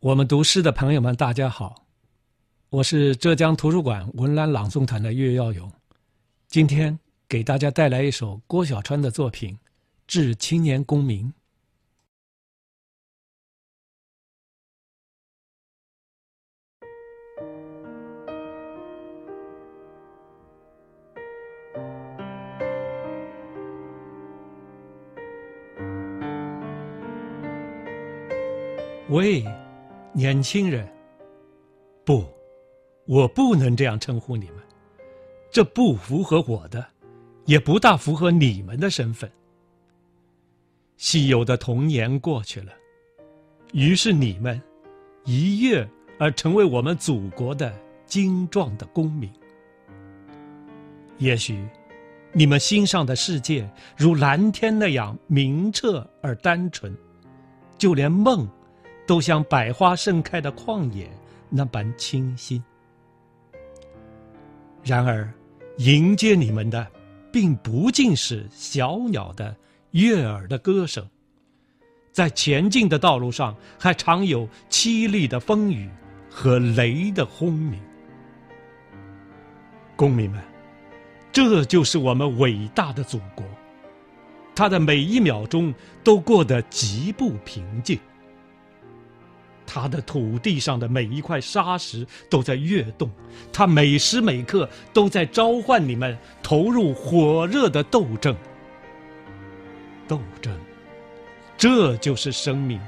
我们读诗的朋友们，大家好，我是浙江图书馆文澜朗诵团的岳耀勇，今天给大家带来一首郭小川的作品《致青年公民》。喂。年轻人，不，我不能这样称呼你们，这不符合我的，也不大符合你们的身份。稀有的童年过去了，于是你们一跃而成为我们祖国的精壮的公民。也许，你们心上的世界如蓝天那样明澈而单纯，就连梦。都像百花盛开的旷野那般清新。然而，迎接你们的，并不尽是小鸟的悦耳的歌声，在前进的道路上，还常有凄厉的风雨和雷的轰鸣。公民们，这就是我们伟大的祖国，它的每一秒钟都过得极不平静。他的土地上的每一块沙石都在跃动，他每时每刻都在召唤你们投入火热的斗争。斗争，这就是生命，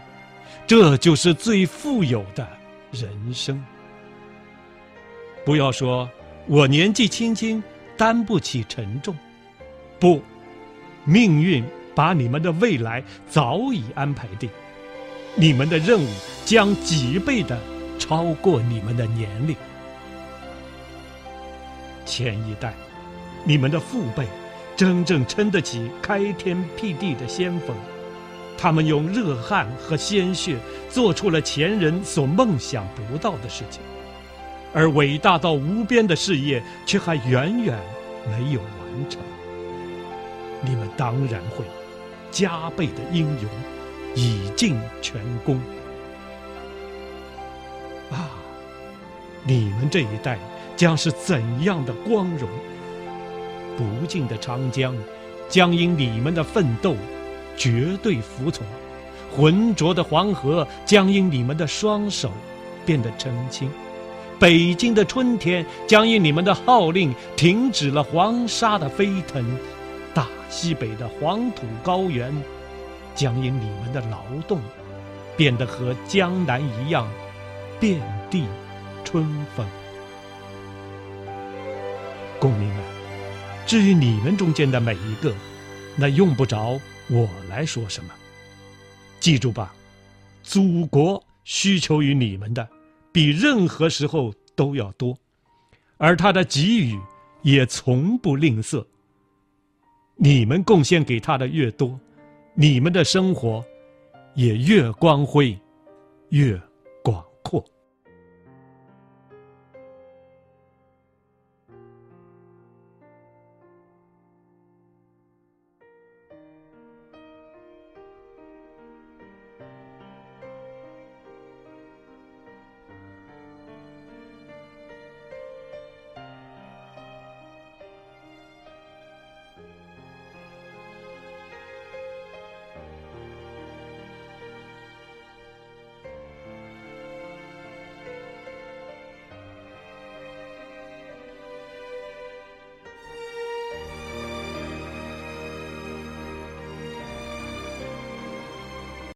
这就是最富有的人生。不要说我年纪轻轻担不起沉重，不，命运把你们的未来早已安排定。你们的任务将几倍的超过你们的年龄。前一代，你们的父辈，真正撑得起开天辟地的先锋，他们用热汗和鲜血做出了前人所梦想不到的事情，而伟大到无边的事业却还远远没有完成。你们当然会加倍的英勇。以尽全功你们这一代将是怎样的光荣？不尽的长江将因你们的奋斗绝对服从，浑浊的黄河将因你们的双手变得澄清，北京的春天将因你们的号令停止了黄沙的飞腾，大西北的黄土高原。将因你们的劳动，变得和江南一样，遍地春风。公民们，至于你们中间的每一个，那用不着我来说什么。记住吧，祖国需求于你们的，比任何时候都要多，而他的给予也从不吝啬。你们贡献给他的越多。你们的生活也越光辉，越